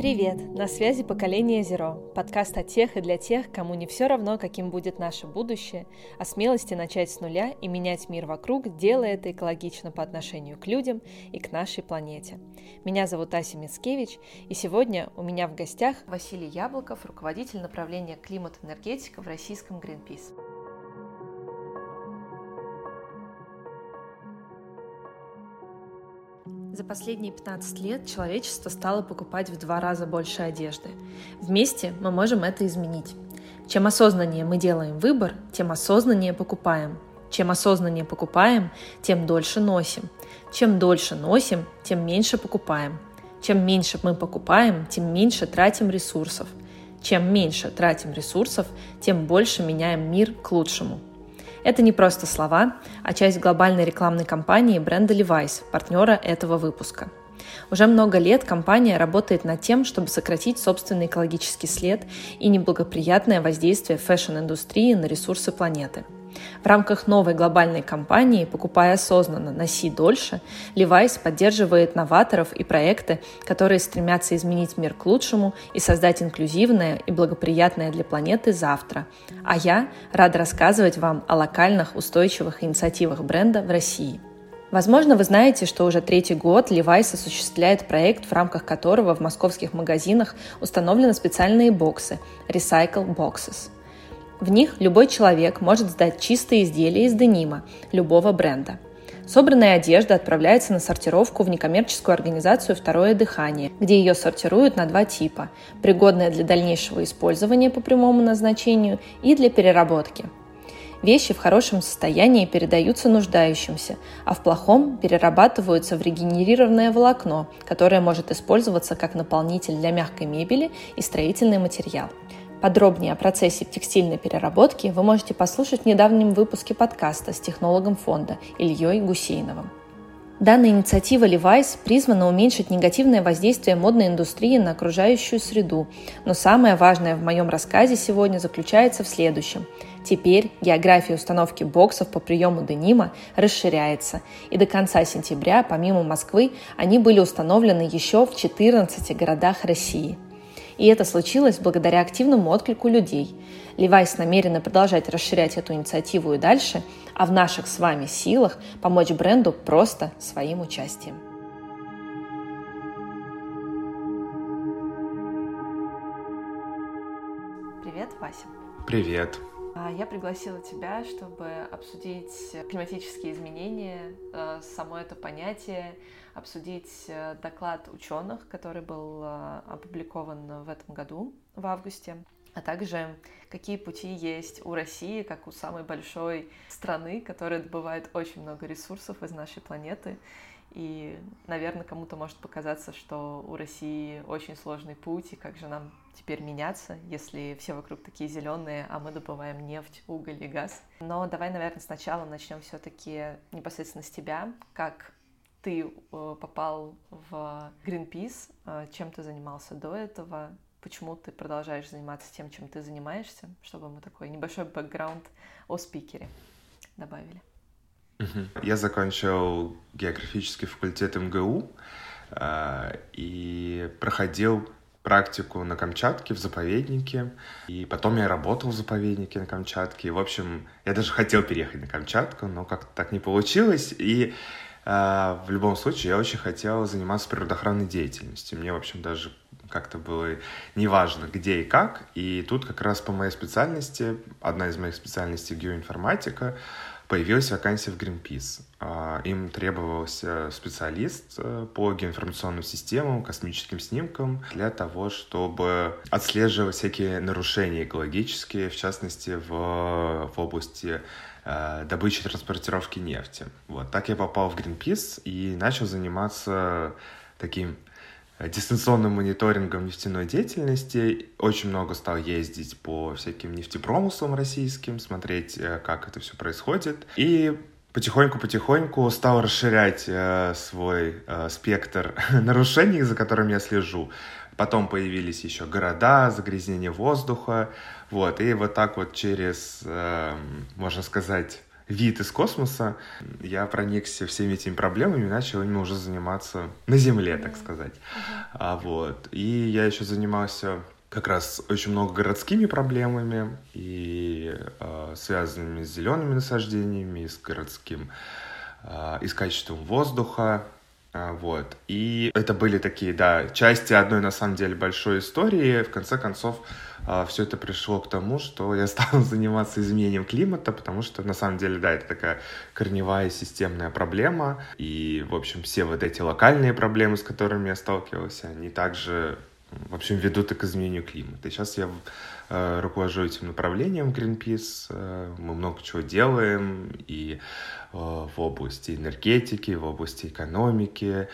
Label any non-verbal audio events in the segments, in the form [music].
Привет! На связи «Поколение Зеро» – подкаст о тех и для тех, кому не все равно, каким будет наше будущее, о смелости начать с нуля и менять мир вокруг, делая это экологично по отношению к людям и к нашей планете. Меня зовут Ася Мицкевич, и сегодня у меня в гостях Василий Яблоков, руководитель направления климат-энергетика в российском Greenpeace. За последние 15 лет человечество стало покупать в два раза больше одежды. Вместе мы можем это изменить. Чем осознаннее мы делаем выбор, тем осознаннее покупаем. Чем осознаннее покупаем, тем дольше носим. Чем дольше носим, тем меньше покупаем. Чем меньше мы покупаем, тем меньше тратим ресурсов. Чем меньше тратим ресурсов, тем больше меняем мир к лучшему – это не просто слова, а часть глобальной рекламной кампании бренда Levi's, партнера этого выпуска. Уже много лет компания работает над тем, чтобы сократить собственный экологический след и неблагоприятное воздействие fashion-индустрии на ресурсы планеты – в рамках новой глобальной кампании «Покупай осознанно, носи дольше» Levi's поддерживает новаторов и проекты, которые стремятся изменить мир к лучшему и создать инклюзивное и благоприятное для планеты завтра. А я рада рассказывать вам о локальных устойчивых инициативах бренда в России. Возможно, вы знаете, что уже третий год Levi's осуществляет проект, в рамках которого в московских магазинах установлены специальные боксы – Recycle Boxes – в них любой человек может сдать чистые изделия из денима любого бренда. Собранная одежда отправляется на сортировку в некоммерческую организацию «Второе дыхание», где ее сортируют на два типа – пригодная для дальнейшего использования по прямому назначению и для переработки. Вещи в хорошем состоянии передаются нуждающимся, а в плохом перерабатываются в регенерированное волокно, которое может использоваться как наполнитель для мягкой мебели и строительный материал – Подробнее о процессе текстильной переработки вы можете послушать в недавнем выпуске подкаста с технологом фонда Ильей Гусейновым. Данная инициатива Levi's призвана уменьшить негативное воздействие модной индустрии на окружающую среду. Но самое важное в моем рассказе сегодня заключается в следующем. Теперь география установки боксов по приему денима расширяется, и до конца сентября, помимо Москвы, они были установлены еще в 14 городах России – и это случилось благодаря активному отклику людей. Levi's намерена продолжать расширять эту инициативу и дальше, а в наших с вами силах помочь бренду просто своим участием. Привет, Вася. Привет. А, я пригласила тебя, чтобы обсудить климатические изменения, э, само это понятие, обсудить э, доклад ученых, который был э, опубликован в этом году, в августе, а также какие пути есть у России, как у самой большой страны, которая добывает очень много ресурсов из нашей планеты. И, наверное, кому-то может показаться, что у России очень сложный путь, и как же нам теперь меняться, если все вокруг такие зеленые, а мы добываем нефть, уголь и газ. Но давай, наверное, сначала начнем все-таки непосредственно с тебя, как ты э, попал в Greenpeace, э, чем ты занимался до этого, почему ты продолжаешь заниматься тем, чем ты занимаешься, чтобы мы такой небольшой бэкграунд о спикере добавили. Я закончил географический факультет МГУ э, и проходил практику на Камчатке в заповеднике. И потом я работал в заповеднике на Камчатке. В общем, я даже хотел переехать на Камчатку, но как-то так не получилось. И а, в любом случае, я очень хотел заниматься природоохранной деятельностью. Мне, в общем, даже как-то было неважно, где и как. И тут как раз по моей специальности, одна из моих специальностей геоинформатика, появилась вакансия в Greenpeace. А, им требовался специалист э, по геоинформационным системам, космическим снимкам для того, чтобы отслеживать всякие нарушения экологические, в частности, в, в области Э, добычи и транспортировки нефти. Вот. Так я попал в Greenpeace и начал заниматься таким э, дистанционным мониторингом нефтяной деятельности. Очень много стал ездить по всяким нефтепромыслам российским, смотреть, э, как это все происходит. И потихоньку-потихоньку стал расширять э, свой э, спектр [laughs] нарушений, за которыми я слежу. Потом появились еще города, загрязнение воздуха. Вот, и вот так вот через, э, можно сказать, вид из космоса, я проникся всеми этими проблемами и начал ими уже заниматься на Земле, так сказать. А, вот. И я еще занимался как раз очень много городскими проблемами и э, связанными с зелеными насаждениями, и с городским, э, и с качеством воздуха, э, вот. И это были такие, да, части одной на самом деле большой истории. В конце концов, э, все это пришло к тому, что я стал [laughs] заниматься изменением климата, потому что на самом деле, да, это такая корневая системная проблема. И, в общем, все вот эти локальные проблемы, с которыми я сталкивался, они также в общем, ведут и к изменению климата. И сейчас я э, руковожу этим направлением Greenpeace. Э, мы много чего делаем и э, в области энергетики, в области экономики,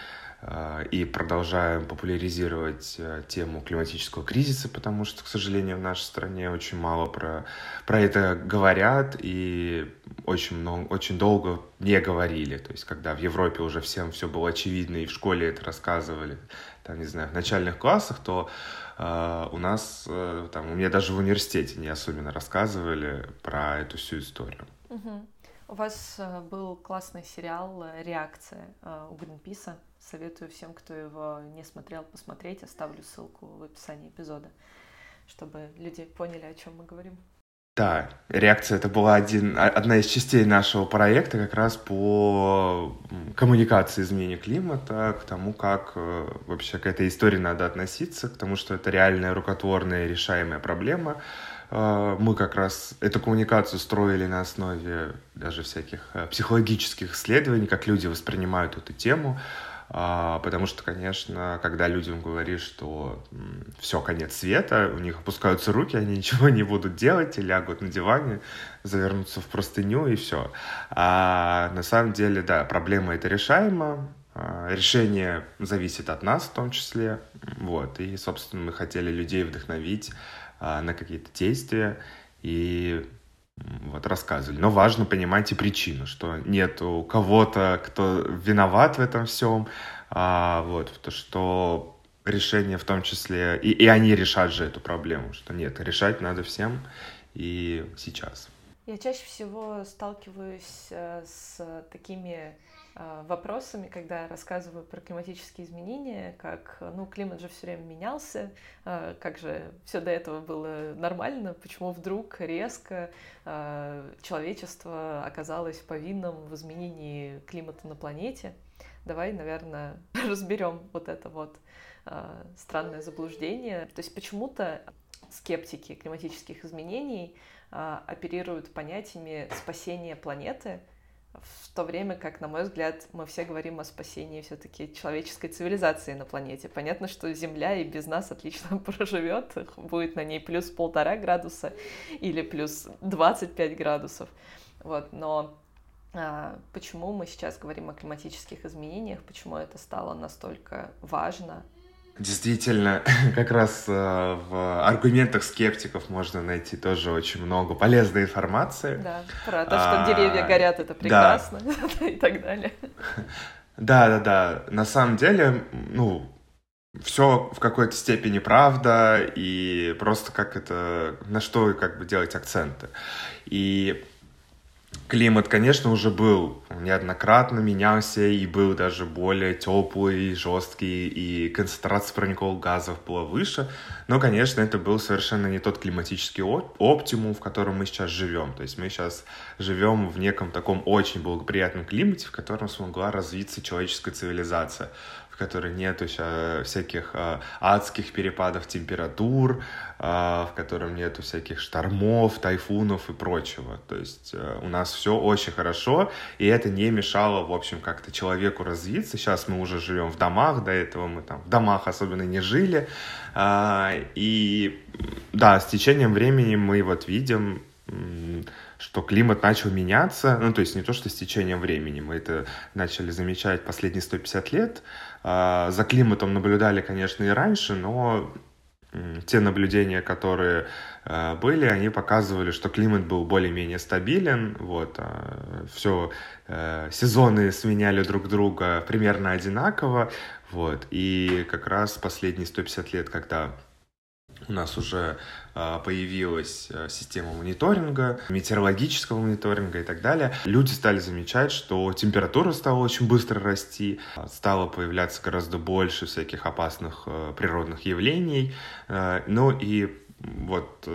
и продолжаем популяризировать э, тему климатического кризиса, потому что, к сожалению, в нашей стране очень мало про, про это говорят, и очень, много, очень долго не говорили. То есть, когда в Европе уже всем все было очевидно, и в школе это рассказывали, там, не знаю, в начальных классах, то э, у нас, э, там, у меня даже в университете не особенно рассказывали про эту всю историю. Угу. У вас э, был классный сериал «Реакция» э, у Гринписа. Советую всем, кто его не смотрел, посмотреть. Оставлю ссылку в описании эпизода, чтобы люди поняли, о чем мы говорим. Да, реакция это была один, одна из частей нашего проекта как раз по коммуникации изменения климата, к тому, как э, вообще к этой истории надо относиться, к тому, что это реальная рукотворная решаемая проблема. Э, мы как раз эту коммуникацию строили на основе даже всяких э, психологических исследований, как люди воспринимают эту тему. А, потому что, конечно, когда людям говоришь, что все, конец света, у них опускаются руки, они [laughs] ничего не будут делать и лягут на диване, завернутся в простыню и все. А на самом деле, да, проблема это решаема, а, решение зависит от нас в том числе, вот, и, собственно, мы хотели людей вдохновить а, на какие-то действия, и вот рассказывали. Но важно понимать и причину, что нету кого-то, кто виноват в этом всем, а, вот, то, что решение в том числе, и, и они решат же эту проблему, что нет, решать надо всем и сейчас. Я чаще всего сталкиваюсь э, с такими а, вопросами, когда рассказываю про климатические изменения, как, ну, климат же все время менялся, как же все до этого было нормально, почему вдруг резко человечество оказалось повинным в изменении климата на планете. Давай, наверное, [laughs] разберем вот это вот странное заблуждение. То есть почему-то скептики климатических изменений оперируют понятиями спасения планеты, в то время как, на мой взгляд, мы все говорим о спасении все-таки человеческой цивилизации на планете. Понятно, что Земля и без нас отлично [laughs] проживет, будет на ней плюс полтора градуса или плюс 25 градусов. Вот, но а, почему мы сейчас говорим о климатических изменениях, почему это стало настолько важно, Действительно, [laughs] как раз э, в аргументах скептиков можно найти тоже очень много полезной информации. Да, про то, что а, деревья горят, это прекрасно [laughs] да. и так далее. [laughs] Да, да, да. На самом деле, ну, все в какой-то степени правда, и просто как это, на что как бы делать акценты. И Климат, конечно, уже был неоднократно менялся и был даже более теплый, жесткий, и концентрация парниковых газов была выше. Но, конечно, это был совершенно не тот климатический оптимум, в котором мы сейчас живем. То есть мы сейчас живем в неком таком очень благоприятном климате, в котором смогла развиться человеческая цивилизация в которой нету всяких э, адских перепадов температур, э, в котором нету всяких штормов, тайфунов и прочего. То есть э, у нас все очень хорошо, и это не мешало, в общем, как-то человеку развиться. Сейчас мы уже живем в домах, до этого мы там в домах особенно не жили. И да, с течением времени мы вот видим что климат начал меняться, ну, то есть не то, что с течением времени, мы это начали замечать последние 150 лет, а, за климатом наблюдали, конечно, и раньше, но те наблюдения, которые э, были, они показывали, что климат был более-менее стабилен, вот, а, все, э, сезоны сменяли друг друга примерно одинаково, вот, и как раз последние 150 лет, когда у нас уже а, появилась а, система мониторинга, метеорологического мониторинга и так далее. Люди стали замечать, что температура стала очень быстро расти, стало появляться гораздо больше всяких опасных а, природных явлений. Ну и вот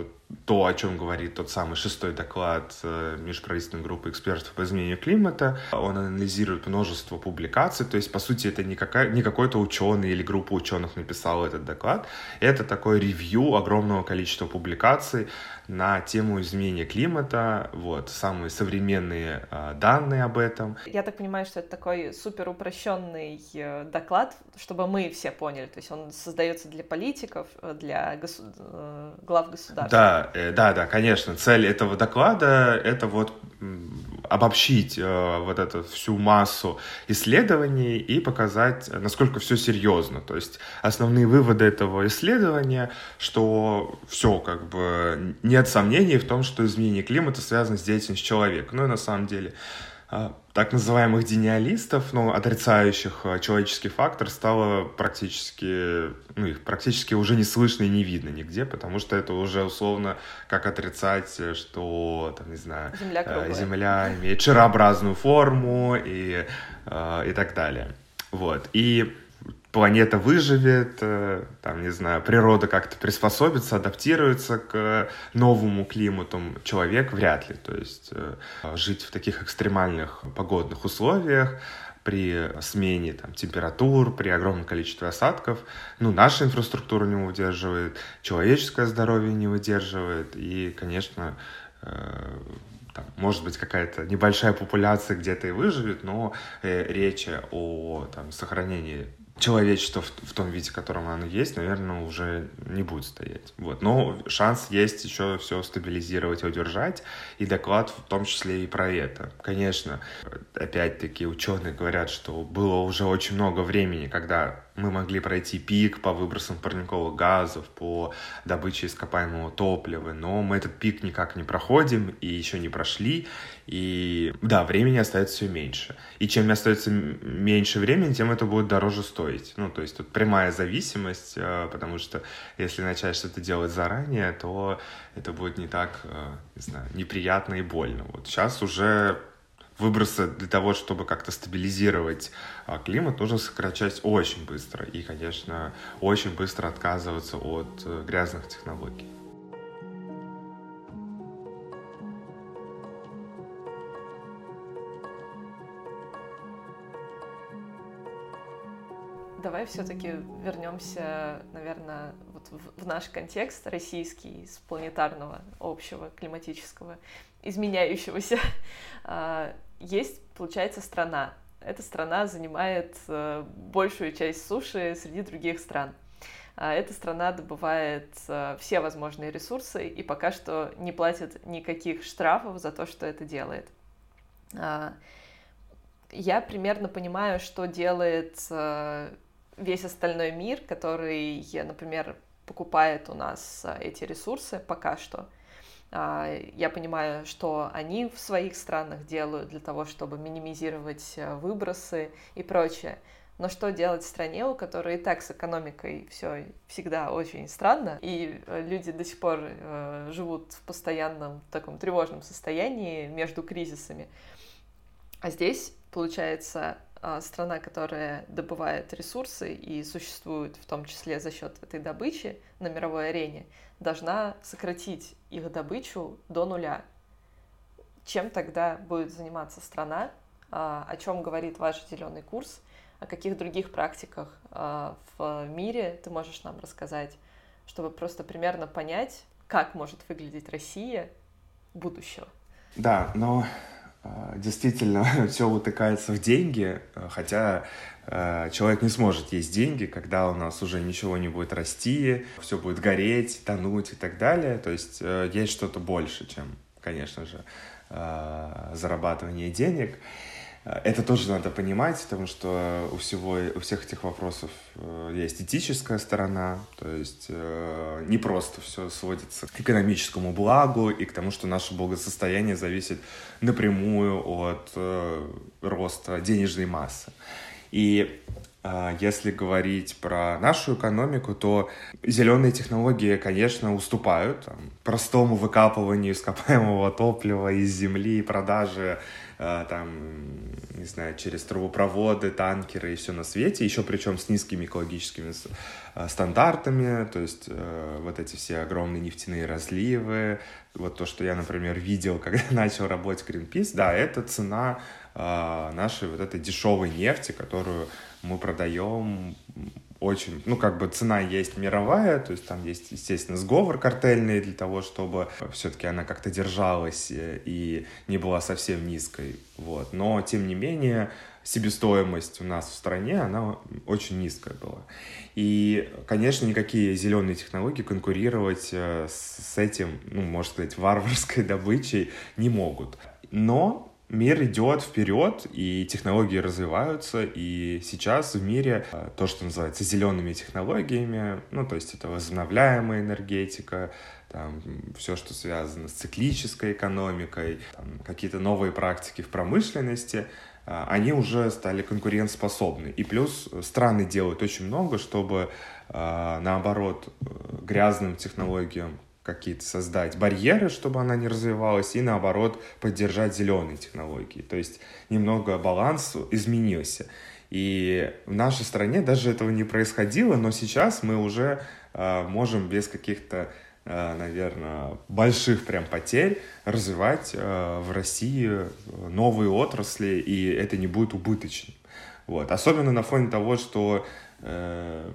то, о чем говорит тот самый шестой доклад э, межправительственной группы экспертов по изменению климата. Он анализирует множество публикаций, то есть, по сути, это не, какая, не какой-то ученый или группа ученых написала этот доклад, это такой ревью огромного количества публикаций на тему изменения климата, вот, самые современные э, данные об этом. Я так понимаю, что это такой супер упрощенный э, доклад, чтобы мы все поняли, то есть он создается для политиков, э, для госу... Э, глав государств. Да, Э, да, да, конечно. Цель этого доклада — это вот обобщить э, вот эту всю массу исследований и показать, насколько все серьезно. То есть основные выводы этого исследования, что все как бы нет сомнений в том, что изменение климата связано с деятельностью человека. Ну и на самом деле а, так называемых дениалистов, ну, отрицающих а, человеческий фактор, стало практически, ну, их практически уже не слышно и не видно нигде, потому что это уже условно как отрицать, что, там, не знаю, Земля, э, Земля имеет шарообразную форму и, э, и так далее. Вот. И планета выживет, э, там, не знаю, природа как-то приспособится, адаптируется к новому климату, человек вряд ли. То есть э, жить в таких экстремальных погодных условиях, при смене там, температур, при огромном количестве осадков, ну, наша инфраструктура не выдерживает, человеческое здоровье не выдерживает, и, конечно, э, там, может быть, какая-то небольшая популяция где-то и выживет, но э, речь о там, сохранении человечество в, в том виде, в котором оно есть, наверное, уже не будет стоять. Вот. Но шанс есть еще все стабилизировать и удержать, и доклад в том числе и про это. Конечно, опять-таки ученые говорят, что было уже очень много времени, когда мы могли пройти пик по выбросам парниковых газов, по добыче ископаемого топлива, но мы этот пик никак не проходим и еще не прошли, и да, времени остается все меньше. И чем остается меньше времени, тем это будет дороже стоить. Ну, то есть тут прямая зависимость, э, потому что если начать что-то делать заранее, то это будет не так, э, не знаю, неприятно и больно. Вот сейчас уже выбросы для того, чтобы как-то стабилизировать а, климат, нужно сокращать очень быстро. И, конечно, очень быстро отказываться от э, грязных технологий. Давай все-таки вернемся, наверное, вот в наш контекст российский, с планетарного, общего, климатического, изменяющегося. [laughs] Есть, получается, страна. Эта страна занимает э, большую часть суши среди других стран. А, эта страна добывает э, все возможные ресурсы и пока что не платит никаких штрафов за то, что это делает. А, я примерно понимаю, что делает э, весь остальной мир, который, например, покупает у нас эти ресурсы пока что — я понимаю, что они в своих странах делают для того, чтобы минимизировать э, выбросы и прочее. Но что делать в стране, у которой и так с экономикой все всегда очень странно, и э, люди до сих пор э, живут в постоянном таком тревожном состоянии между кризисами. А здесь, получается, а, страна, которая добывает ресурсы и существует в том числе за счет этой добычи на мировой арене, должна сократить их добычу до нуля. Чем тогда будет заниматься страна? А, о чем говорит ваш зеленый курс? О каких других практиках а, в мире ты можешь нам рассказать, чтобы просто примерно понять, как может выглядеть Россия будущего? Да, но действительно [laughs] все утыкается в деньги, хотя а, человек не сможет есть деньги, когда у нас уже ничего не будет расти, все будет гореть, тонуть и так далее. То есть э, есть что-то больше, чем, конечно же, а, зарабатывание денег. Это тоже надо понимать, потому что у всего, у всех этих вопросов э, есть этическая сторона, то есть э, не просто все сводится к экономическому благу и к тому, что наше благосостояние зависит напрямую от э, роста денежной массы. И если говорить про нашу экономику, то зеленые технологии, конечно, уступают там, простому выкапыванию ископаемого [laughs] топлива из земли, и продаже а, там, не знаю, через трубопроводы, танкеры и все на свете, еще причем с низкими экологическими а, стандартами, то есть э, вот эти все огромные нефтяные разливы, вот то, что я, например, видел, [laughs] когда начал работать Greenpeace, да, это цена нашей вот этой дешевой нефти, которую мы продаем очень, ну, как бы цена есть мировая, то есть там есть, естественно, сговор картельный для того, чтобы все-таки она как-то держалась э, и не была совсем низкой, вот. Но, тем не менее, себестоимость у нас в стране, она очень низкая была. И, конечно, никакие зеленые технологии конкурировать э, с этим, ну, можно сказать, варварской добычей не могут. Но мир идет вперед, и технологии развиваются, и сейчас в мире э, то, что называется зелеными технологиями, ну, то есть это возобновляемая энергетика, там, все, что связано с циклической экономикой, какие-то новые практики в промышленности, э, они уже стали конкурентоспособны. И плюс страны делают очень много, чтобы, э, наоборот, грязным технологиям какие-то создать барьеры, чтобы она не развивалась, и наоборот поддержать зеленые технологии. То есть немного баланс изменился. И в нашей стране даже этого не происходило, но сейчас мы уже э, можем без каких-то, э, наверное, больших прям потерь развивать э, в России новые отрасли, и это не будет убыточным. Вот. Особенно на фоне того, что э,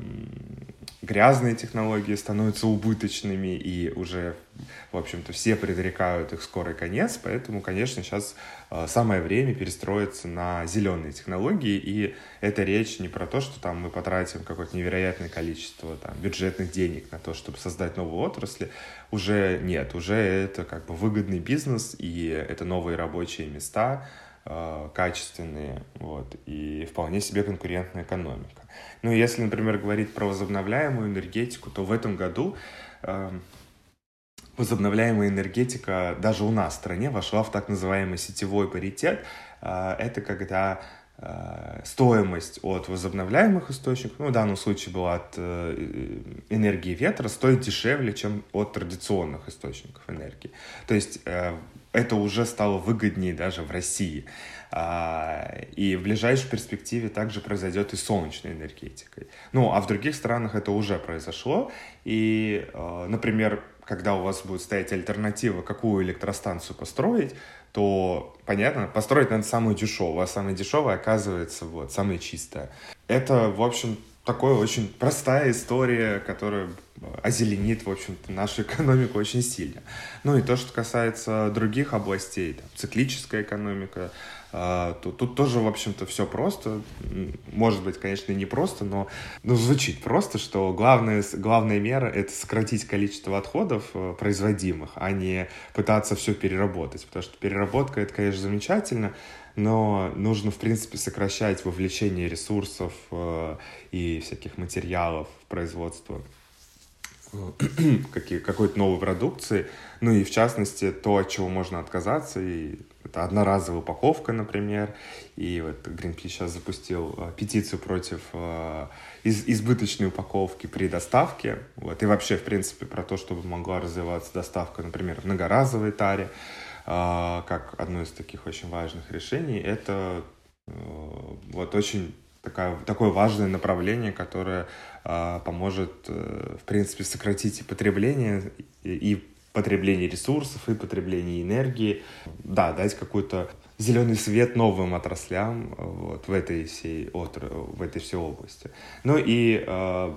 грязные технологии становятся убыточными, и уже, в общем-то, все предрекают их скорый конец, поэтому, конечно, сейчас э, самое время перестроиться на зеленые технологии, и это речь не про то, что там мы потратим какое-то невероятное количество там, бюджетных денег на то, чтобы создать новые отрасли, уже нет, уже это как бы выгодный бизнес, и это новые рабочие места, качественные, вот, и вполне себе конкурентная экономика. Ну, если, например, говорить про возобновляемую энергетику, то в этом году э, возобновляемая энергетика даже у нас в стране вошла в так называемый сетевой паритет. Э, это когда э, стоимость от возобновляемых источников, ну, в данном случае была от э, энергии ветра, стоит дешевле, чем от традиционных источников энергии. То есть э, это уже стало выгоднее даже в России. А, и в ближайшей перспективе также произойдет и солнечной энергетикой. Ну, а в других странах это уже произошло. И, а, например, когда у вас будет стоять альтернатива, какую электростанцию построить, то, понятно, построить надо самую дешевую, а самая дешевая оказывается вот самая чистая. Это, в общем, такая очень простая история, которая озеленит, в общем-то, нашу экономику очень сильно. Ну и то, что касается других областей, там, циклическая экономика, а, тут, тут тоже, в общем-то, все просто. Может быть, конечно, не просто, но ну, звучит просто, что главная, главная мера — это сократить количество отходов э, производимых, а не пытаться все переработать. Потому что переработка — это, конечно, замечательно, но нужно, в принципе, сокращать вовлечение ресурсов э, и всяких материалов в производство э, [clears throat] какой-то новой продукции, ну и в частности то, от чего можно отказаться, и это одноразовая упаковка, например, и вот Greenpeace сейчас запустил э, петицию против из избыточной упаковки при доставке, вот, и вообще, в принципе, про то, чтобы могла развиваться доставка, например, в многоразовой таре, как одно из таких очень важных решений, это э, вот очень такая, такое важное направление, которое а, поможет, э, в принципе, сократить и потребление, и потребление ресурсов, и потребление энергии, да, дать какой-то зеленый свет новым отраслям вот, в этой всей отр... в этой всей области. Ну и а,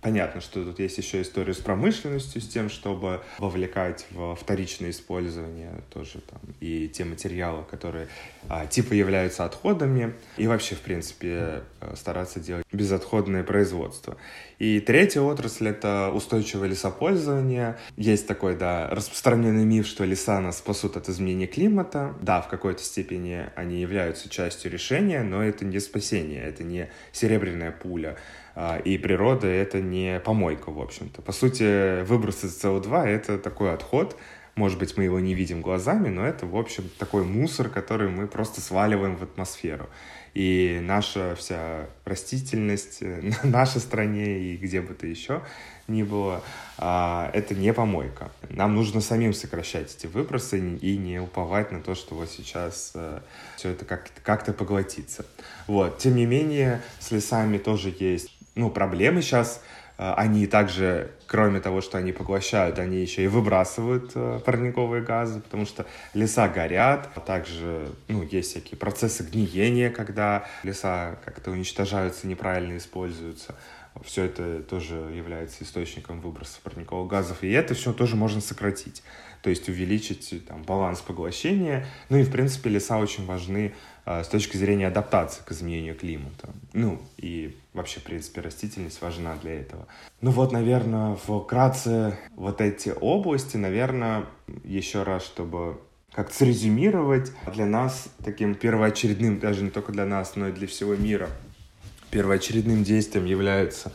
Понятно, что тут есть еще история с промышленностью, с тем, чтобы вовлекать в вторичное использование тоже там и те материалы, которые а, типа являются отходами, и вообще, в принципе, э, стараться делать безотходное производство. И третья отрасль — это устойчивое лесопользование. Есть такой, да, распространенный миф, что леса нас спасут от изменения климата. Да, в какой-то степени они являются частью решения, но это не спасение, это не серебряная пуля и природа — это не помойка, в общем-то. По сути, выбросы СО2 — это такой отход, Может быть, мы его не видим глазами, но это, в общем, такой мусор, который мы просто сваливаем в атмосферу. И наша вся растительность [laughs] в нашей стране и где бы то еще ни было, а, это не помойка. Нам нужно самим сокращать эти выбросы и не уповать на то, что вот сейчас э, все это как-то поглотится. Вот. Тем не менее, с лесами тоже есть ну, проблемы сейчас. Э, они также, кроме того, что они поглощают, они еще и выбрасывают э, парниковые газы, потому что леса горят. Также ну, есть всякие процессы гниения, когда леса как-то уничтожаются, неправильно используются все это тоже является источником выброса парниковых газов, и это все тоже можно сократить, то есть увеличить там, баланс поглощения. Ну и, в принципе, леса очень важны с точки зрения адаптации к изменению климата. Ну и вообще, в принципе, растительность важна для этого. Ну вот, наверное, вкратце вот эти области, наверное, еще раз, чтобы как-то срезюмировать, для нас таким первоочередным, даже не только для нас, но и для всего мира – первоочередным действием является а,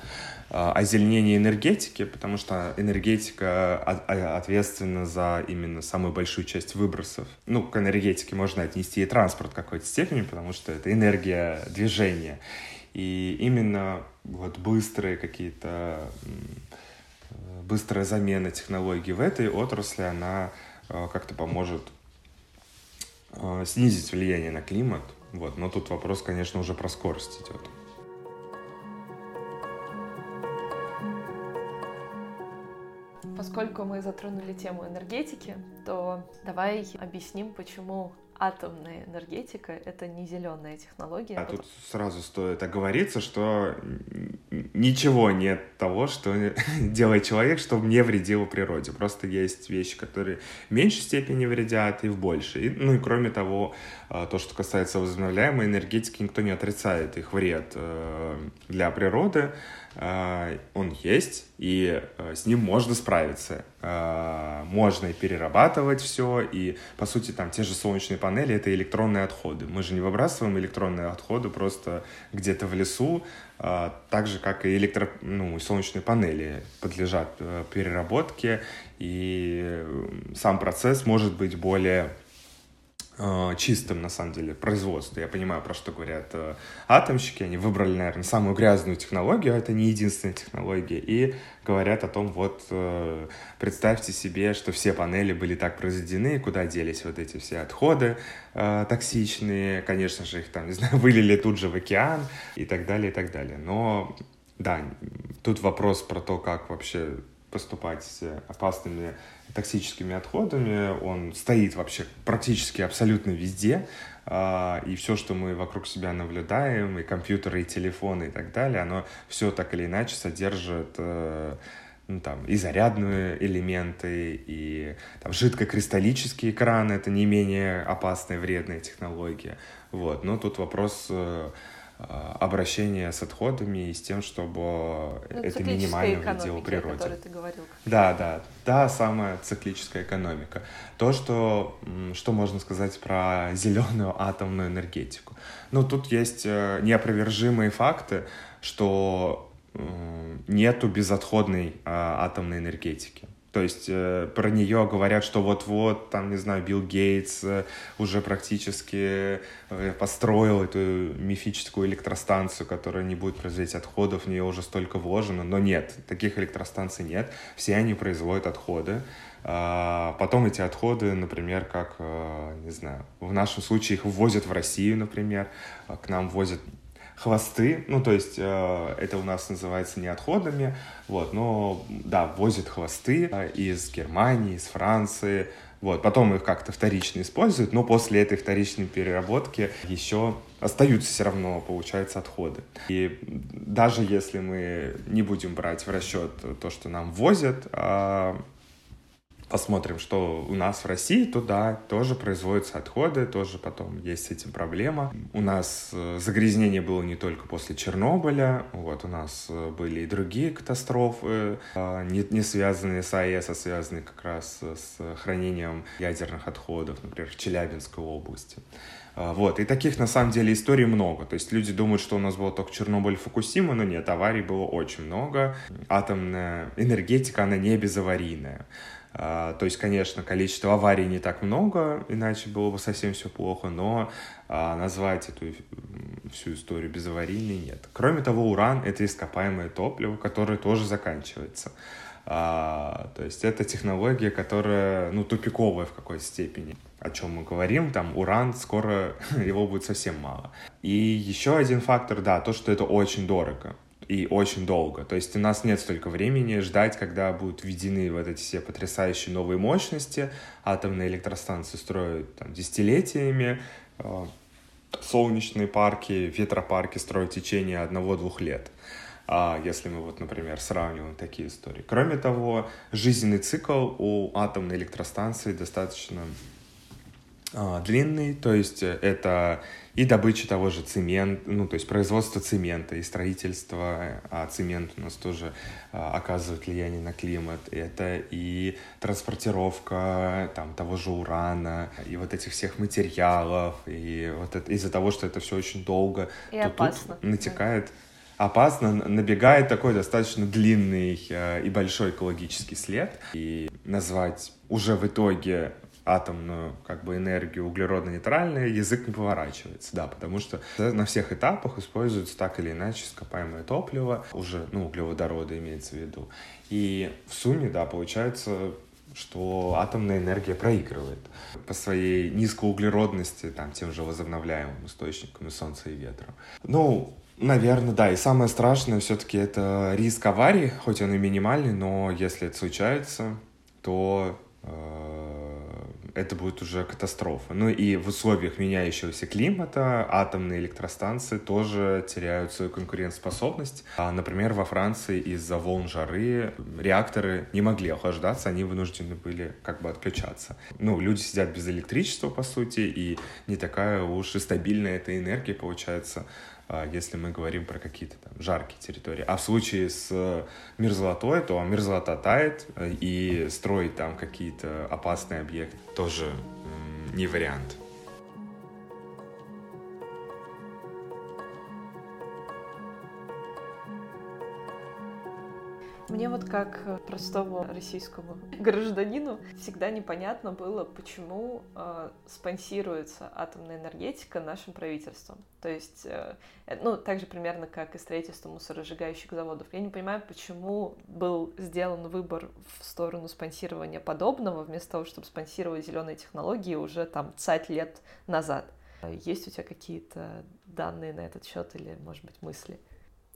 озеленение энергетики, потому что энергетика ответственна за именно самую большую часть выбросов. Ну, к энергетике можно отнести и транспорт в какой-то степени, потому что это энергия движения. И именно вот быстрые какие-то быстрая замена технологий в этой отрасли, она а, как-то поможет а, снизить влияние на климат. Вот. Но тут вопрос, конечно, уже про скорость идет. Поскольку мы затронули тему энергетики, то давай объясним, почему атомная энергетика — это не зеленая технология. А тут сразу стоит оговориться, что ничего нет того, что [laughs] делает человек, чтобы не вредило природе. Просто есть вещи, которые в меньшей степени вредят и в большей. ну и кроме того, а, то, что касается возобновляемой энергетики, никто не отрицает их вред э, для природы. А, он есть, и э, с ним можно справиться. А, можно и перерабатывать все, и, по сути, там те же солнечные панели — это электронные отходы. Мы же не выбрасываем электронные отходы просто где-то в лесу, а, так же, как и электро... ну, солнечные панели подлежат э, переработке, и сам процесс может быть более Э, чистым, на самом деле, производстве. Я понимаю, про что говорят э, атомщики. Они выбрали, наверное, самую грязную технологию, а это не единственная технология, и говорят о том, вот, э, представьте себе, что все панели были так произведены, куда делись вот эти все отходы токсичные, конечно же, их там, [laughs] не знаю, вылили тут же в океан и так далее, и так далее. Но, да, тут вопрос про то, как вообще поступать с опасными токсическими отходами. Он стоит вообще практически абсолютно везде. А, и все, что мы вокруг себя наблюдаем, и компьютеры, и телефоны, и так далее, оно все так или иначе содержит э, ну, там, и зарядные элементы, и там, жидкокристаллические экраны — это не менее опасная, вредная технология. Вот. Но тут вопрос э, а, обращение с отходами и с тем, чтобы ну, это минимально вредило природе. ты говорил. Да, да, да, самая циклическая экономика. То, что, что можно сказать про зеленую атомную энергетику. Ну, тут есть э, неопровержимые факты, что нету безотходной а, атомной энергетики. То есть э, про нее говорят, что вот-вот, там, не знаю, Билл Гейтс э, уже практически э, построил эту мифическую электростанцию, которая не будет производить отходов, в нее уже столько вложено, но нет, таких электростанций нет, все они производят отходы. А потом эти отходы, например, как, э, не знаю, в нашем случае их ввозят в Россию, например, к нам возят хвосты, ну, то есть э, это у нас называется не отходами, вот, но, да, возят хвосты э, из Германии, из Франции, вот, потом их как-то вторично используют, но после этой вторичной переработки еще остаются все равно, получается, отходы. И даже если мы не будем брать в расчет то, что нам возят, э, посмотрим, что у нас в России, то да, тоже производятся отходы, тоже потом есть с этим проблема. У нас э, загрязнение было не только после Чернобыля, вот у нас э, были и другие катастрофы, э, не, не связанные с АЭС, а связанные как раз с хранением ядерных отходов, например, в Челябинской области. Вот, и таких на самом деле историй много. То есть люди думают, что у нас было только Чернобыль, Фукусима, но нет, аварий было очень много. Атомная энергетика, она не безаварийная. А, то есть, конечно, количество аварий не так много, иначе было бы совсем все плохо, но а, назвать эту всю историю безаварийной нет. Кроме того, уран — это ископаемое топливо, которое тоже заканчивается. А, то есть это технология, которая, ну, тупиковая в какой-то степени. О чем мы говорим, там уран, скоро [laughs] его будет совсем мало. И еще один фактор, да, то, что это очень дорого и очень долго. То есть у нас нет столько времени ждать, когда будут введены вот эти все потрясающие новые мощности. Атомные электростанции строят там, десятилетиями, а, солнечные парки, ветропарки строят в течение одного-двух лет. А если мы вот, например, сравниваем такие истории. Кроме того, жизненный цикл у атомной электростанции достаточно длинный, то есть это и добыча того же цемента, ну, то есть производство цемента и строительство, а цемент у нас тоже а, оказывает влияние на климат, это и транспортировка там того же урана, и вот этих всех материалов, и вот это из-за того, что это все очень долго, и то опасно. тут натекает опасно, набегает такой достаточно длинный э, и большой экологический след. И назвать уже в итоге атомную как бы энергию углеродно-нейтральной, язык не поворачивается, да, потому что на всех этапах используется так или иначе ископаемое топливо, уже, ну, углеводороды имеется в виду. И в сумме, да, получается что атомная энергия проигрывает по своей низкоуглеродности, там, тем же возобновляемым источникам солнца и ветра. Ну, Наверное, да. И самое страшное все-таки это риск аварии, хоть он и минимальный, но если это случается, то э, это будет уже катастрофа. Ну и в условиях меняющегося климата атомные электростанции тоже теряют свою конкурентоспособность. А, например, во Франции из-за волн жары реакторы не могли охлаждаться, они вынуждены были как бы отключаться. Ну, люди сидят без электричества, по сути, и не такая уж и стабильная эта энергия получается если мы говорим про какие-то там жаркие территории. А в случае с мерзлотой, то мерзлота тает, э, и строить там какие-то опасные объекты тоже не вариант. Мне вот как э, простому российскому [laughs] гражданину всегда непонятно было, почему э, спонсируется атомная энергетика нашим правительством. То есть, э, э, ну, так же примерно, как и строительство мусоросжигающих заводов. Я не понимаю, почему был сделан выбор в сторону спонсирования подобного, вместо того, чтобы спонсировать зеленые технологии уже там цать лет назад. Есть у тебя какие-то данные на этот счет или, может быть, мысли?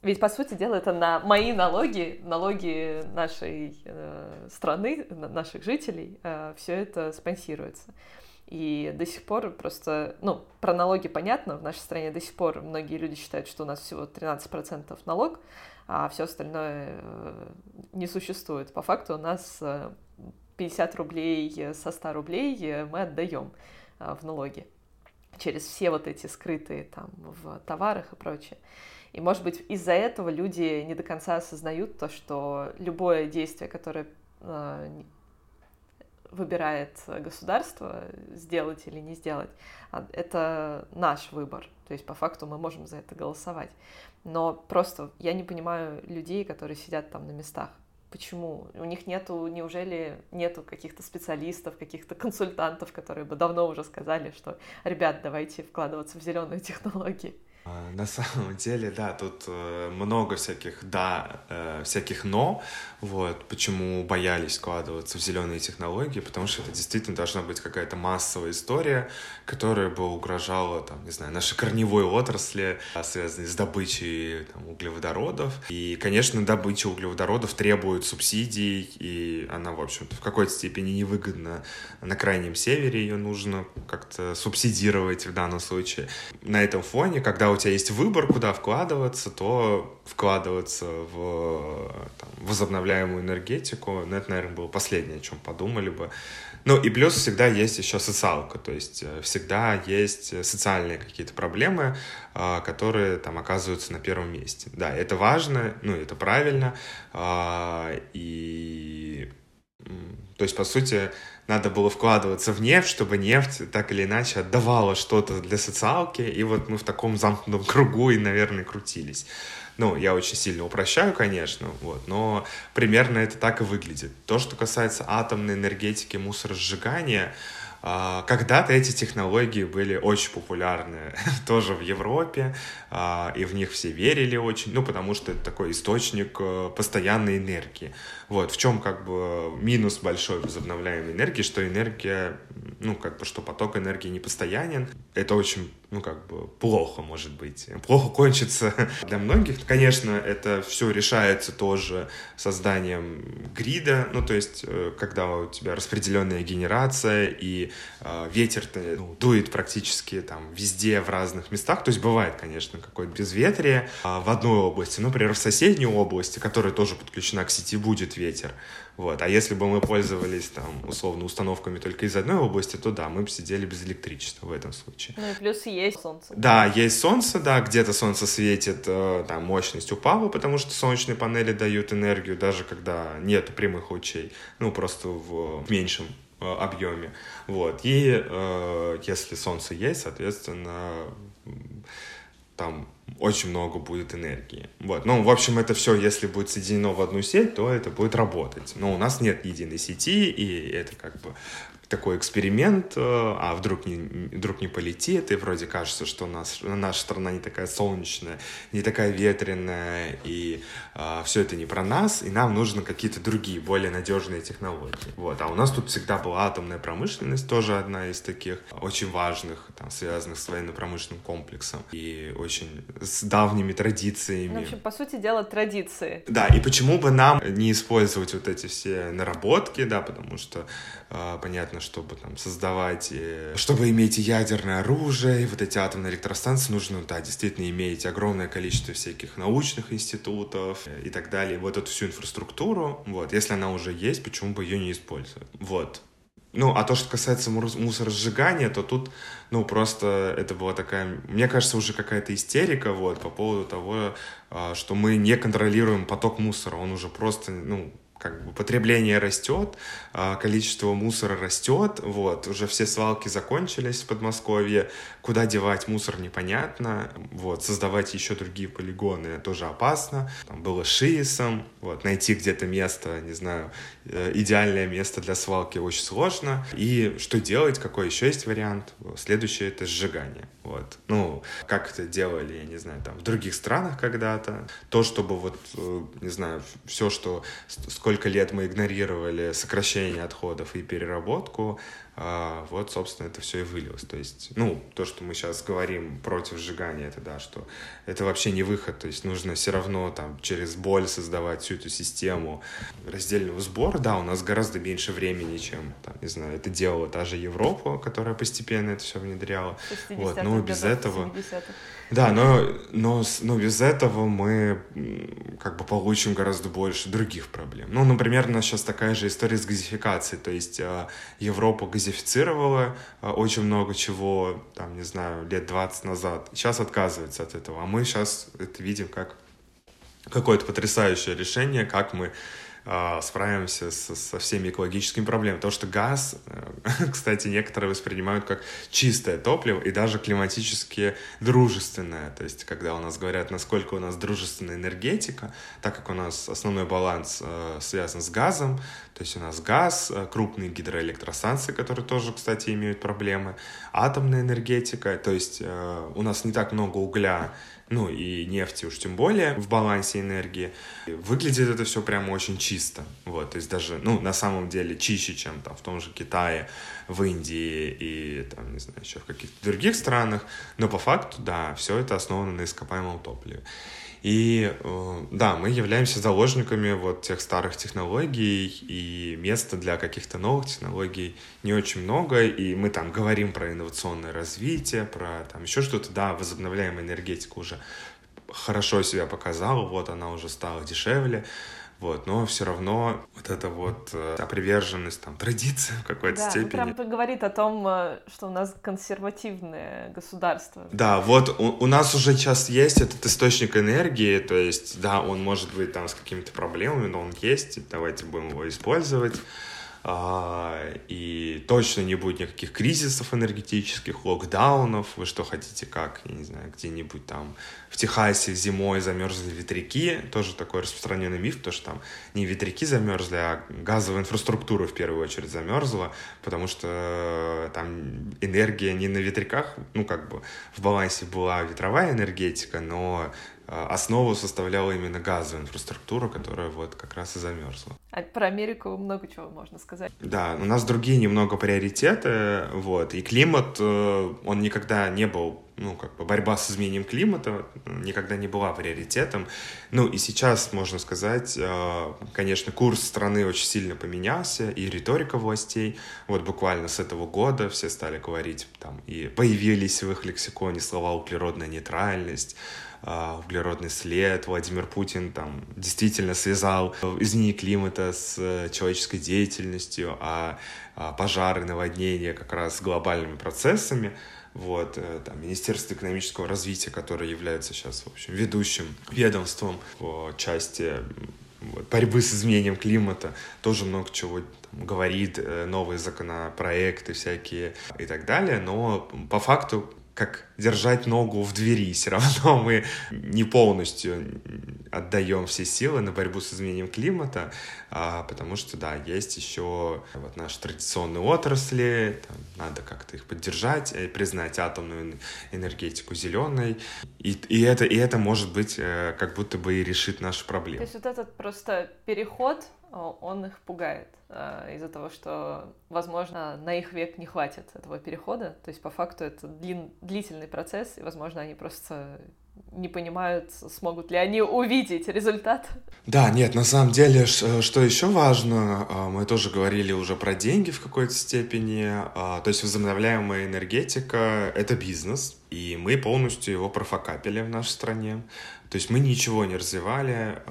Ведь, по сути дела, это на мои налоги, налоги нашей э, страны, наших жителей, э, все это спонсируется. И до сих пор просто, ну, про налоги понятно, в нашей стране до сих пор многие люди считают, что у нас всего 13% налог, а все остальное э, не существует. По факту у нас 50 э, рублей со 100 рублей мы отдаем э, в налоги через все вот эти скрытые там в товарах и прочее. И, может быть, из-за этого люди не до конца осознают то, что любое действие, которое э, выбирает государство, сделать или не сделать, а, это наш выбор. То есть, по факту, мы можем за это голосовать. Но просто я не понимаю людей, которые сидят там на местах. Почему? У них нету, неужели нету каких-то специалистов, каких-то консультантов, которые бы давно уже сказали, что, ребят, давайте вкладываться в зеленые [laughs] технологии. А, на [laughs] самом деле, да, тут э, много всяких да, э, всяких но, вот, почему боялись складываться в зеленые технологии, потому что это действительно должна быть какая-то массовая история, которая бы угрожала, там, не знаю, нашей корневой отрасли, а, связанной с добычей там, углеводородов. И, конечно, добыча углеводородов требует субсидий, и она, в общем-то, в какой-то степени невыгодна. На крайнем севере ее нужно как-то субсидировать в данном случае. На этом фоне, когда у тебя есть выбор, куда вкладываться, то вкладываться в там, возобновляемую энергетику, ну, это, наверное, было последнее, о чем подумали бы. Ну, и плюс всегда есть еще социалка, то есть э, всегда есть социальные какие-то проблемы, а, которые там оказываются на первом месте. Да, это важно, ну, это правильно, а, и То есть, по сути, надо было вкладываться в нефть, чтобы нефть так или иначе отдавала что-то для социалки, и вот мы в таком замкнутом [laughs] кругу и, наверное, крутились. Ну, я очень сильно упрощаю, конечно, вот, но примерно это так и выглядит. То, что касается атомной энергетики, мусоросжигания, когда-то эти технологии были очень популярны [laughs] тоже в Европе, а, и в них все верили очень, ну, потому что это такой источник э, постоянной энергии. Вот, в чем как бы минус большой возобновляемой энергии, что энергия, ну, как бы, что поток энергии не постоянен. Это очень, ну, как бы, плохо может быть. Плохо кончится [laughs] для многих. Конечно, это все решается тоже созданием грида, ну, то есть, э, когда у тебя распределенная генерация и э, ветер ну, дует практически там везде, в разных местах. То есть, бывает, конечно, какое-то безветрие а в одной области, например, в соседней области, которая тоже подключена к сети, будет ветер. Вот. А если бы мы пользовались, там, условно, установками только из одной области, то да, мы бы сидели без электричества в этом случае. Ну и плюс есть солнце. Да, есть солнце, да, где-то солнце светит, э, там, мощность упала, потому что солнечные панели дают энергию, даже когда нет прямых лучей, ну, просто в меньшем э, объеме. Вот. И э, если солнце есть, соответственно, там очень много будет энергии. Вот. Ну, в общем, это все, если будет соединено в одну сеть, то это будет работать. Но у нас нет единой сети, и это как бы такой эксперимент, э, а вдруг не, вдруг не полетит, и вроде кажется, что у нас, наша страна не такая солнечная, не такая ветреная, и а, все это не про нас, и нам нужны какие-то другие, более надежные технологии. Вот. А у нас тут всегда была атомная промышленность, тоже одна из таких очень важных, там, связанных с военно-промышленным комплексом, и очень с давними традициями. Ну, в общем, по сути дела, традиции. Да, и почему бы нам не использовать вот эти все наработки, да, потому что, а, понятно, нужно, чтобы там создавать, э, чтобы иметь ядерное оружие, вот эти атомные электростанции, нужно, да, действительно иметь огромное количество всяких научных институтов э, и так далее. Вот эту всю инфраструктуру, вот, если она уже есть, почему бы ее не использовать? Вот. Ну, а то, что касается мусоросжигания, то тут, ну, просто это была такая, мне кажется, уже какая-то истерика, вот, по поводу того, а, что мы не контролируем поток мусора, он уже просто, ну, как бы потребление растет, а, количество мусора растет, вот, уже все свалки закончились в Подмосковье, куда девать мусор непонятно, вот, создавать еще другие полигоны тоже опасно, там было шиесом, вот, найти где-то место, не знаю, э, идеальное место для свалки очень сложно, и что делать, какой еще есть вариант, следующее это сжигание, вот, ну, как это делали, я не знаю, там, в других странах когда-то, то, чтобы вот, э, не знаю, все, что сколько лет мы игнорировали сокращение отходов и переработку, а, вот, собственно, это все и вылилось. То есть, ну, то, что мы сейчас говорим против сжигания, это да, что это вообще не выход. То есть нужно все равно там через боль создавать всю эту систему раздельного сбора. Да, у нас гораздо меньше времени, чем, там, не знаю, это делала та же Европа, которая постепенно это все внедряла. Вот, но без этого... 70 да, но, но, но без этого мы как бы получим гораздо больше других проблем. Ну, например, у нас сейчас такая же история с газификацией, то есть э, Европа газифицировала э, очень много чего, там, не знаю, лет 20 назад, сейчас отказывается от этого, а мы сейчас это видим как какое-то потрясающее решение, как мы а, справимся со, со всеми экологическими проблемами. Потому что газ, э, [laughs] кстати, некоторые воспринимают как чистое топливо и даже климатически дружественное. То есть, когда у нас говорят, насколько у нас дружественная энергетика, так как у нас основной баланс э, связан с газом, то есть у нас газ, э, крупные гидроэлектростанции, которые тоже, кстати, имеют проблемы, атомная энергетика, то есть у нас не так много угля, ну и нефти уж тем более в балансе энергии. Выглядит это все прямо очень чисто. Вот, то есть даже, ну, на самом деле чище, чем там в том же Китае, в Индии и там, не знаю, еще в каких-то других странах. Но по факту, да, все это основано на ископаемом топливе. И э, да, мы являемся заложниками вот тех старых технологий, и места для каких-то новых технологий не очень много, и мы там говорим про инновационное развитие, про там еще что-то, да, возобновляемая энергетика уже хорошо себя показала, вот она уже стала дешевле, вот, но все равно вот эта вот э, приверженность там традиции в какой-то да, степени. прям говорит о том, э, что у нас консервативное государство. Да, вот у, у нас уже сейчас есть этот источник энергии, то есть, да, он может быть там с какими-то проблемами, но он есть, давайте будем его использовать. А, и точно не будет никаких кризисов энергетических, локдаунов. Вы что хотите, как, я не знаю, где-нибудь там в Техасе зимой замерзли ветряки, тоже такой распространенный миф, потому что там не ветряки замерзли, а газовая инфраструктура в первую очередь замерзла, потому что там энергия не на ветряках, ну как бы в балансе была ветровая энергетика, но основу составляла именно газовая инфраструктура, которая вот как раз и замерзла. А про Америку много чего можно сказать. Да, у нас другие немного приоритеты, вот, и климат, э, он никогда не был ну, как бы борьба с изменением климата никогда не была приоритетом. Ну, и сейчас, можно сказать, э, конечно, курс страны очень сильно поменялся, и риторика властей. Вот буквально с этого года все стали говорить, там, и появились в их лексиконе слова «углеродная нейтральность», а, углеродный след. Владимир Путин там действительно связал изменение климата с э, человеческой деятельностью, а, а пожары, наводнения как раз с глобальными процессами. Вот, э, там, Министерство экономического развития, которое является сейчас, в общем, ведущим ведомством по части борьбы с изменением климата, тоже много чего там, говорит, э, новые законопроекты всякие и так далее, но по факту как держать ногу в двери. [laughs] Все равно мы не полностью отдаем все силы на борьбу с изменением климата, а, потому что, да, есть еще вот наши традиционные отрасли, там, надо как-то их поддержать, и признать атомную энергетику зеленой, и, и, это, и это, может быть, э, как будто бы и решит наши проблемы. То есть вот этот просто переход, он их пугает. Э, из-за того, что, возможно, на их век не хватит этого перехода. То есть, по факту, это длин, длительный процесс, и, возможно, они просто не понимают, смогут ли они увидеть результат. Да, нет, на самом деле, что еще важно, а, мы тоже говорили уже про деньги в какой-то степени, а, то есть возобновляемая энергетика — это бизнес, и мы полностью его профокапили в нашей стране. То есть мы ничего не развивали,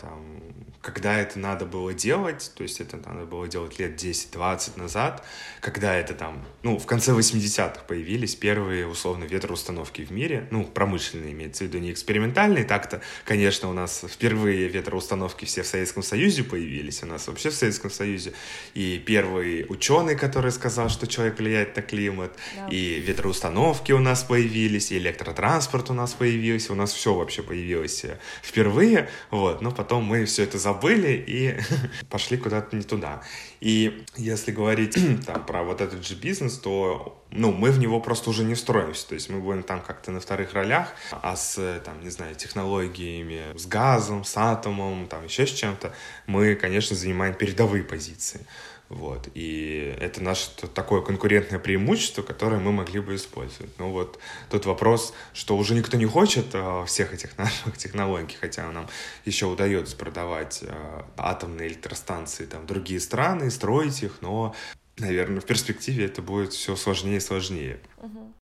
там, когда это надо было делать, то есть это надо было делать лет 10-20 назад, когда это там, ну, в конце 80-х появились первые, условно, ветроустановки в мире, ну, промышленные, имеется в виду, не экспериментальные, так-то, конечно, у нас впервые ветроустановки все в Советском Союзе появились, у нас вообще в Советском Союзе, и первый ученый, который сказал, что человек влияет на климат, да. и ветроустановки у нас появились, и электротранспорт у нас появился, у нас все вообще появилось впервые, вот, но потом мы все это забыли, забыли и [laughs] пошли куда-то не туда. И если говорить [clears throat] там, про вот этот же бизнес, то ну, мы в него просто уже не встроимся. То есть мы будем там как-то на вторых ролях, а с, там, не знаю, технологиями, с газом, с атомом, там еще с чем-то, мы, конечно, занимаем передовые позиции. Вот. И это наше такое конкурентное преимущество, которое мы могли бы использовать. Ну вот тут вопрос, что уже никто не хочет а, всех этих [laughs] наших технологий, хотя нам еще удается продавать а, атомные электростанции там, другие страны, строить их, но, наверное, в перспективе это будет все сложнее и сложнее.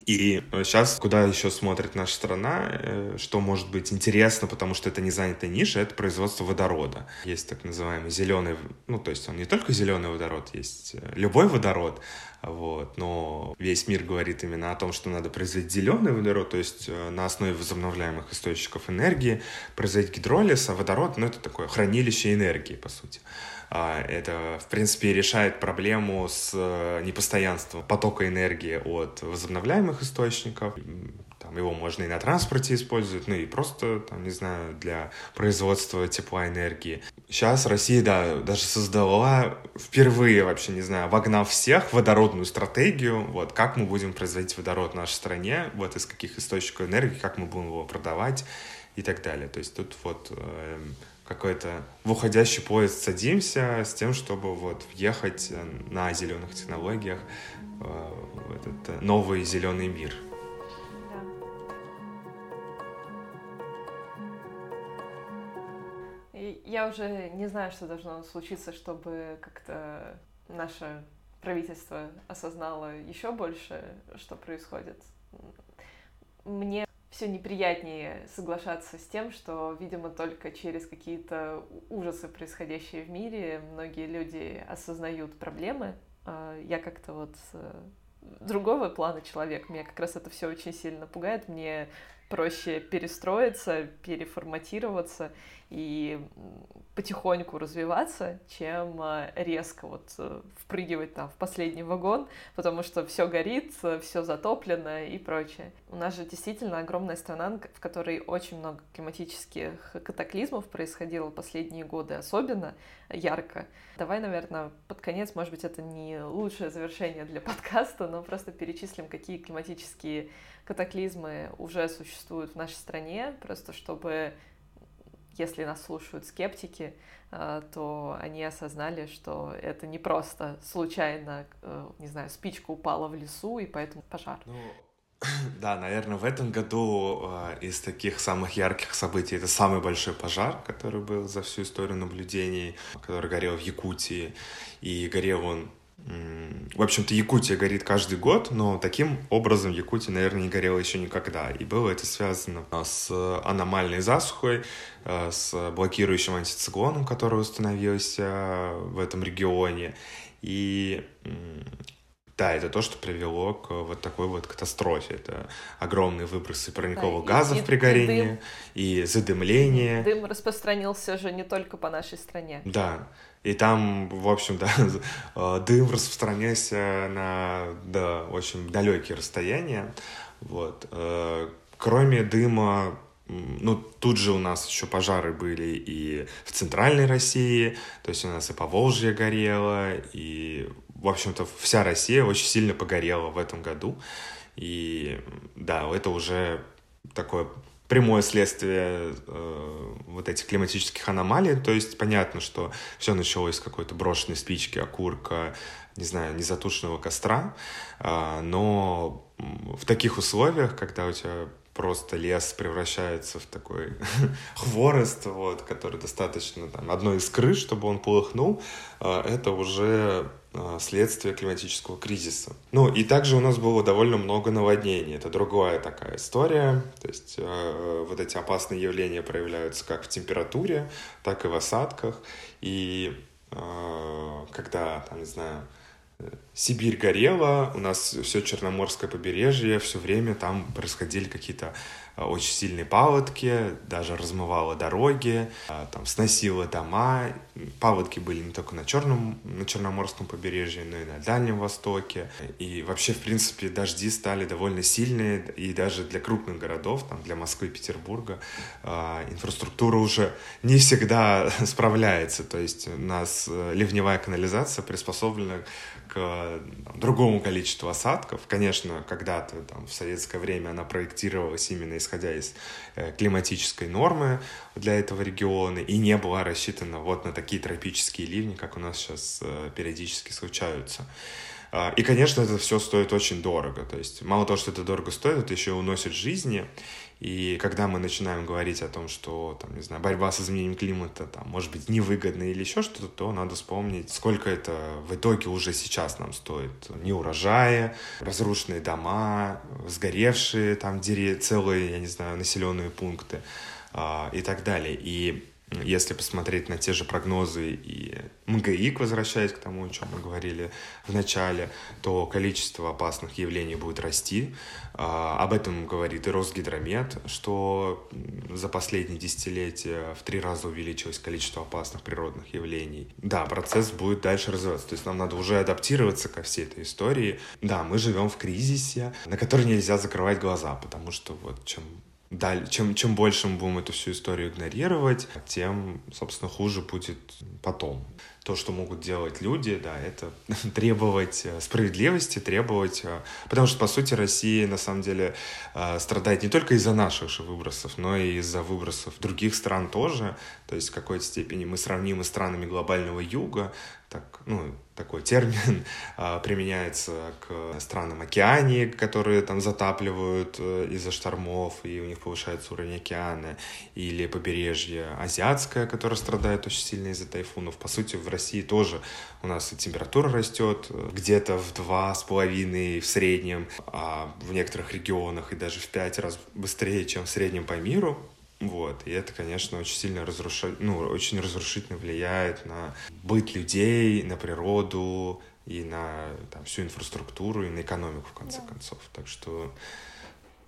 И сейчас, куда еще смотрит наша страна, э, что может быть интересно, потому что это не занятая ниша, это производство водорода. Есть так называемый зеленый, ну, то есть он не только зеленый водород, есть э, любой водород, вот, но весь мир говорит именно о том, что надо производить зеленый водород, то есть э, на основе возобновляемых источников энергии производить гидролиз, а водород, ну, это такое хранилище энергии, по сути. А, это, в принципе, решает проблему с э, непостоянством потока энергии от возобновляемых источников. Там его можно и на транспорте использовать, ну и просто, там, не знаю, для производства тепла энергии. Сейчас Россия, да, даже создала впервые, вообще, не знаю, вогнав всех водородную стратегию, вот, как мы будем производить водород в нашей стране, вот из каких источников энергии, как мы будем его продавать и так далее. То есть тут вот э, какой-то в уходящий поезд садимся с тем, чтобы вот въехать на зеленых технологиях э, в этот э, новый зеленый мир. Я уже не знаю, что должно случиться, чтобы как-то наше правительство осознало еще больше, что происходит. Мне все неприятнее соглашаться с тем, что, видимо, только через какие-то ужасы, происходящие в мире, многие люди осознают проблемы. А, я как-то вот другого плана человек, меня как раз это все очень сильно пугает. Мне проще перестроиться, переформатироваться и потихоньку развиваться, чем э, резко вот э, впрыгивать там в последний вагон, потому что все горит, все затоплено и прочее. У нас же действительно огромная страна, в которой очень много климатических катаклизмов происходило последние годы, особенно ярко. Давай, наверное, под конец, может быть, это не лучшее завершение для [laughs] подкаста, но просто перечислим, какие климатические катаклизмы уже существуют в нашей стране, просто чтобы если нас слушают скептики, э, то они осознали, что это не просто случайно, э, не знаю, спичка упала в лесу, и поэтому пожар. Ну, [clears throat] да, наверное, в этом году э, из таких самых ярких событий это самый большой пожар, который был за всю историю наблюдений, который горел в Якутии. И горел он в общем-то, Якутия горит каждый год, но таким образом Якутия, наверное, не горела еще никогда. И было это связано а, с аномальной засухой, а, с блокирующим антициклоном, который установился в этом регионе. И да, это то, что привело к вот такой вот катастрофе. Это огромные выбросы парниковых да, газов и, при горении и, дым, и задымление. Дым распространился же не только по нашей стране. Да, и там, в общем, да, [laughs] э, дым распространяется на да, очень далекие расстояния. Вот. Э, кроме дыма, ну, тут же у нас еще пожары были и в центральной России, то есть у нас и Поволжье горело, и, в общем-то, вся Россия очень сильно погорела в этом году. И да, это уже такое прямое следствие э, вот этих климатических аномалий. То есть понятно, что все началось с какой-то брошенной спички, окурка, не знаю, незатушенного костра. Э, но в таких условиях, когда у тебя просто лес превращается в такой [laughs] хворост, вот, который достаточно там, одной из крыш, чтобы он полыхнул, э, это уже следствие климатического кризиса. Ну, и также у нас было довольно много наводнений. Это другая такая история. То есть э, вот эти опасные явления проявляются как в температуре, так и в осадках. И э, когда, там, не знаю, Сибирь горела, у нас все Черноморское побережье, все время там происходили какие-то а, очень сильные паводки, даже размывало дороги, там сносило дома. Паводки были не только на Черном, на Черноморском побережье, но и на Дальнем Востоке. И вообще, в принципе, дожди стали довольно сильные, и даже для крупных городов, там, для Москвы Петербурга, а, инфраструктура уже не всегда [laughs] справляется. То есть у нас э, ливневая канализация приспособлена к другому количеству осадков. Конечно, когда-то там, в советское время она проектировалась именно исходя из э, климатической нормы для этого региона и не была рассчитана вот на такие тропические ливни, как у нас сейчас э, периодически случаются. А, и, конечно, это все стоит очень дорого. То есть мало того, что это дорого стоит, это еще уносит жизни. И когда мы начинаем говорить о том, что, там, не знаю, борьба с изменением климата, там, может быть, невыгодна или еще что-то, то надо вспомнить, сколько это в итоге уже сейчас нам стоит. Неурожаи, разрушенные дома, сгоревшие там деревья, целые, я не знаю, населенные пункты а, и так далее. И если посмотреть на те же прогнозы и МГИК, возвращаясь к тому, о чем мы говорили в начале, то количество опасных явлений будет расти. А, об этом говорит и Росгидромет, что за последние десятилетия в три раза увеличилось количество опасных природных явлений. Да, процесс будет дальше развиваться. То есть нам надо уже адаптироваться ко всей этой истории. Да, мы живем в кризисе, на который нельзя закрывать глаза, потому что вот чем далее, чем, чем больше мы будем эту всю историю игнорировать, тем, собственно, хуже будет потом. То, что могут делать люди, да, это [laughs] требовать э, справедливости, требовать... Э, потому что, по сути, Россия, на самом деле, э, страдает не только из-за наших же выбросов, но и из-за выбросов других стран тоже. То есть, в какой-то степени мы сравнимы с странами глобального юга, так, ну, такой термин [laughs] а, применяется к странам Океании, которые там затапливают э, из-за штормов, и у них повышается уровень океана, или побережье азиатское, которое страдает очень сильно из-за тайфунов. По сути, в России тоже у нас и температура растет э, где-то в два с половиной в среднем, а в некоторых регионах и даже в пять раз быстрее, чем в среднем по миру. Вот, и это, конечно, очень сильно разрушает, ну, очень разрушительно влияет на быт людей, на природу и на там, всю инфраструктуру и на экономику, в конце да. концов. Так что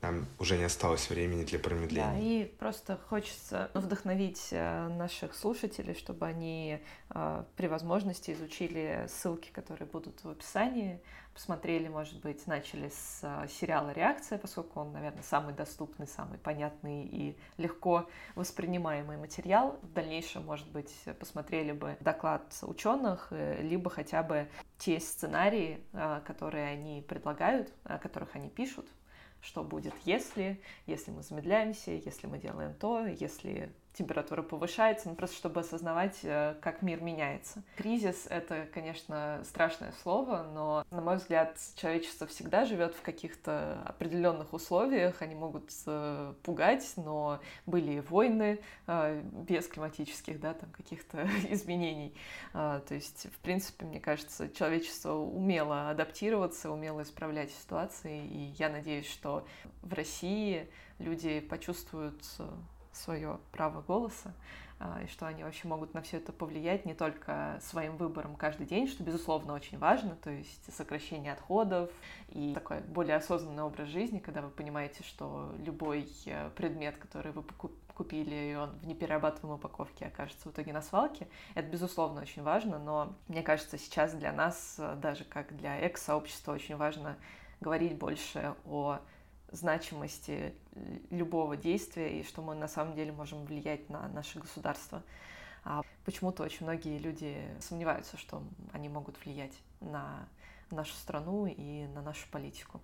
нам уже не осталось времени для промедления. Да, и просто хочется вдохновить э, наших слушателей, чтобы они э, при возможности изучили ссылки, которые будут в описании, посмотрели, может быть, начали с э, сериала «Реакция», поскольку он, наверное, самый доступный, самый понятный и легко воспринимаемый материал. В дальнейшем, может быть, посмотрели бы доклад ученых, либо хотя бы те сценарии, которые они предлагают, о которых они пишут, что будет, если, если мы замедляемся, если мы делаем то, если температура повышается, ну просто чтобы осознавать, э, как мир меняется. Кризис — это, конечно, страшное слово, но, на мой взгляд, человечество всегда живет в каких-то определенных условиях, они могут э, пугать, но были и войны э, без климатических, да, там, каких-то [laughs] изменений. То есть, в принципе, мне кажется, человечество умело адаптироваться, умело исправлять ситуации, и я надеюсь, что в России люди почувствуют свое право голоса, а, и что они вообще могут на все это повлиять не только своим выбором каждый день, что, безусловно, очень важно, то есть сокращение отходов и такой более осознанный образ жизни, когда вы понимаете, что любой э, предмет, который вы купили, и он в неперерабатываемой упаковке окажется в итоге на свалке, это, безусловно, очень важно, но мне кажется, сейчас для нас, э, даже как для экс-сообщества, очень важно говорить больше о значимости любого действия и что мы на самом деле можем влиять на наше государство. А почему-то очень многие люди сомневаются, что они могут влиять на нашу страну и на нашу политику.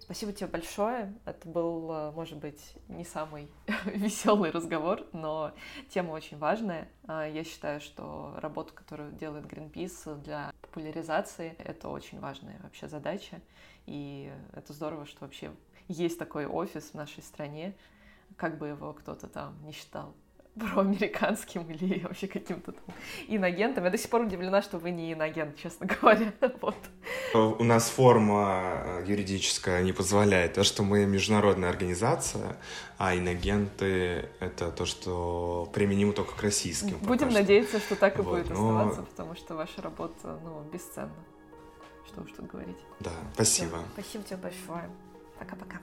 Спасибо тебе большое. Это был, э, может быть, не самый [laughs] веселый разговор, но тема очень важная. А, я считаю, что работа, которую делает Greenpeace для популяризации, это очень важная вообще задача. И это здорово, что вообще есть такой офис в нашей стране, как бы его кто-то там не считал [laughs] проамериканским или [laughs] вообще каким-то там иногентом. Я до сих пор удивлена, что вы не иногент, честно [laughs] говоря. вот. У нас форма э, юридическая не позволяет. То, что мы международная организация, а иногенты — это то, что применимо только к российским. Будем надеяться, что так и вот, будет но... оставаться, потому что ваша работа ну, бесценна. Что уж тут говорить. Да, спасибо. Все, спасибо тебе большое. Пока-пока.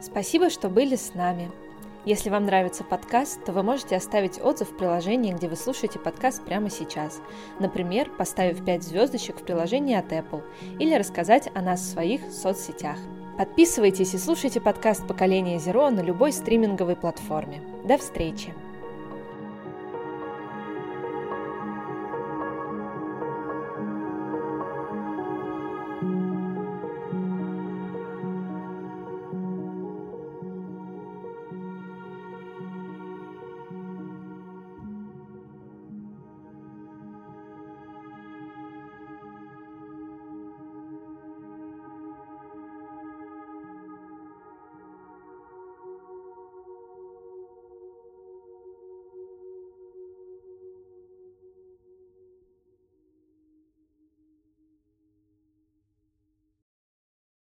Спасибо, что были с нами. Если вам нравится подкаст, то вы можете оставить отзыв в приложении, где вы слушаете подкаст прямо сейчас. Например, поставив 5 звездочек в приложении от Apple или рассказать о нас в своих соцсетях. Подписывайтесь и слушайте подкаст «Поколение Зеро» на любой стриминговой платформе. До встречи!